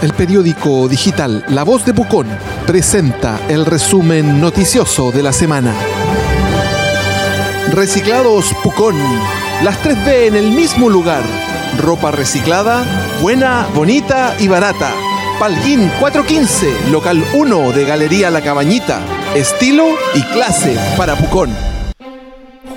El periódico digital La Voz de Pucón presenta el resumen noticioso de la semana. Reciclados Pucón. Las 3B en el mismo lugar. Ropa reciclada, buena, bonita y barata. Palguín 415, local 1 de Galería La Cabañita. Estilo y clase para Pucón.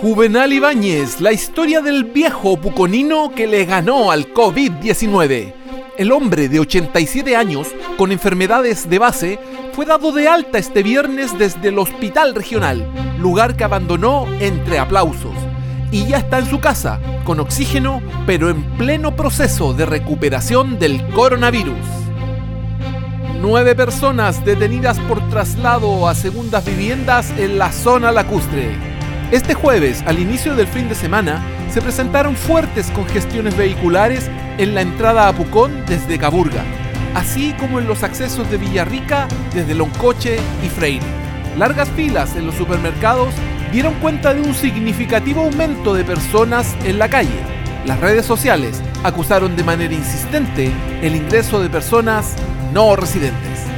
Juvenal Ibáñez, la historia del viejo puconino que le ganó al COVID-19. El hombre de 87 años, con enfermedades de base, fue dado de alta este viernes desde el hospital regional, lugar que abandonó entre aplausos. Y ya está en su casa, con oxígeno, pero en pleno proceso de recuperación del coronavirus. Nueve personas detenidas por traslado a segundas viviendas en la zona lacustre. Este jueves, al inicio del fin de semana, se presentaron fuertes congestiones vehiculares en la entrada a Pucón desde Caburga, así como en los accesos de Villarrica desde Loncoche y Freire. Largas filas en los supermercados dieron cuenta de un significativo aumento de personas en la calle. Las redes sociales acusaron de manera insistente el ingreso de personas no residentes.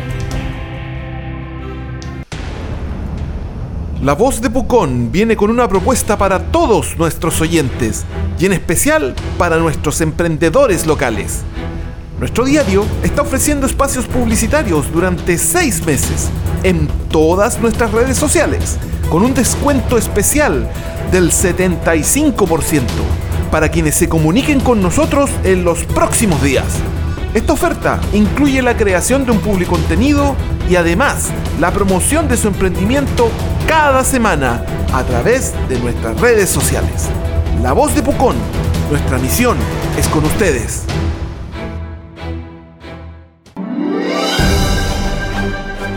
La voz de Pucón viene con una propuesta para todos nuestros oyentes y en especial para nuestros emprendedores locales. Nuestro diario está ofreciendo espacios publicitarios durante seis meses en todas nuestras redes sociales con un descuento especial del 75% para quienes se comuniquen con nosotros en los próximos días. Esta oferta incluye la creación de un public contenido y además la promoción de su emprendimiento cada semana a través de nuestras redes sociales. La voz de Pucón, nuestra misión es con ustedes.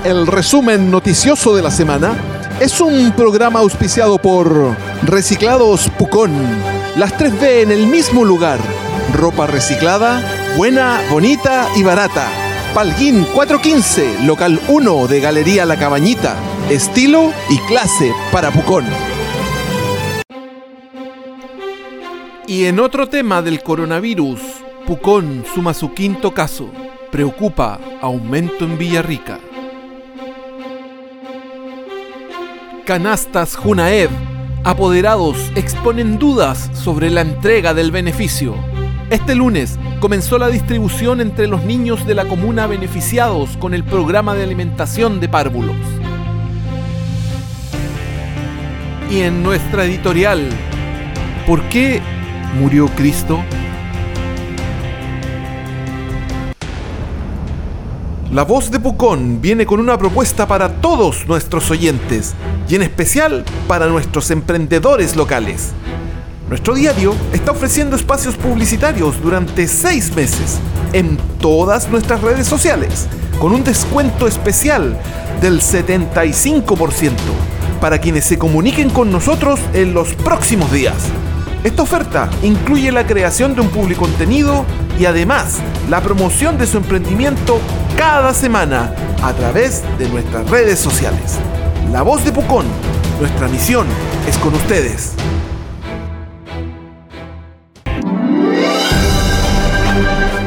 El resumen noticioso de la semana es un programa auspiciado por Reciclados Pucón. Las 3B en el mismo lugar. Ropa reciclada, buena, bonita y barata. Palguín 415, local 1 de Galería La Cabañita. Estilo y clase para Pucón. Y en otro tema del coronavirus, Pucón suma su quinto caso. Preocupa aumento en Villarrica. Canastas Junaed, apoderados exponen dudas sobre la entrega del beneficio. Este lunes comenzó la distribución entre los niños de la comuna beneficiados con el programa de alimentación de párvulos. Y en nuestra editorial, ¿por qué murió Cristo? La voz de Pucón viene con una propuesta para todos nuestros oyentes y en especial para nuestros emprendedores locales. Nuestro diario está ofreciendo espacios publicitarios durante seis meses en todas nuestras redes sociales con un descuento especial del 75% para quienes se comuniquen con nosotros en los próximos días. Esta oferta incluye la creación de un public contenido y además la promoción de su emprendimiento cada semana a través de nuestras redes sociales. La voz de Pucón, nuestra misión es con ustedes.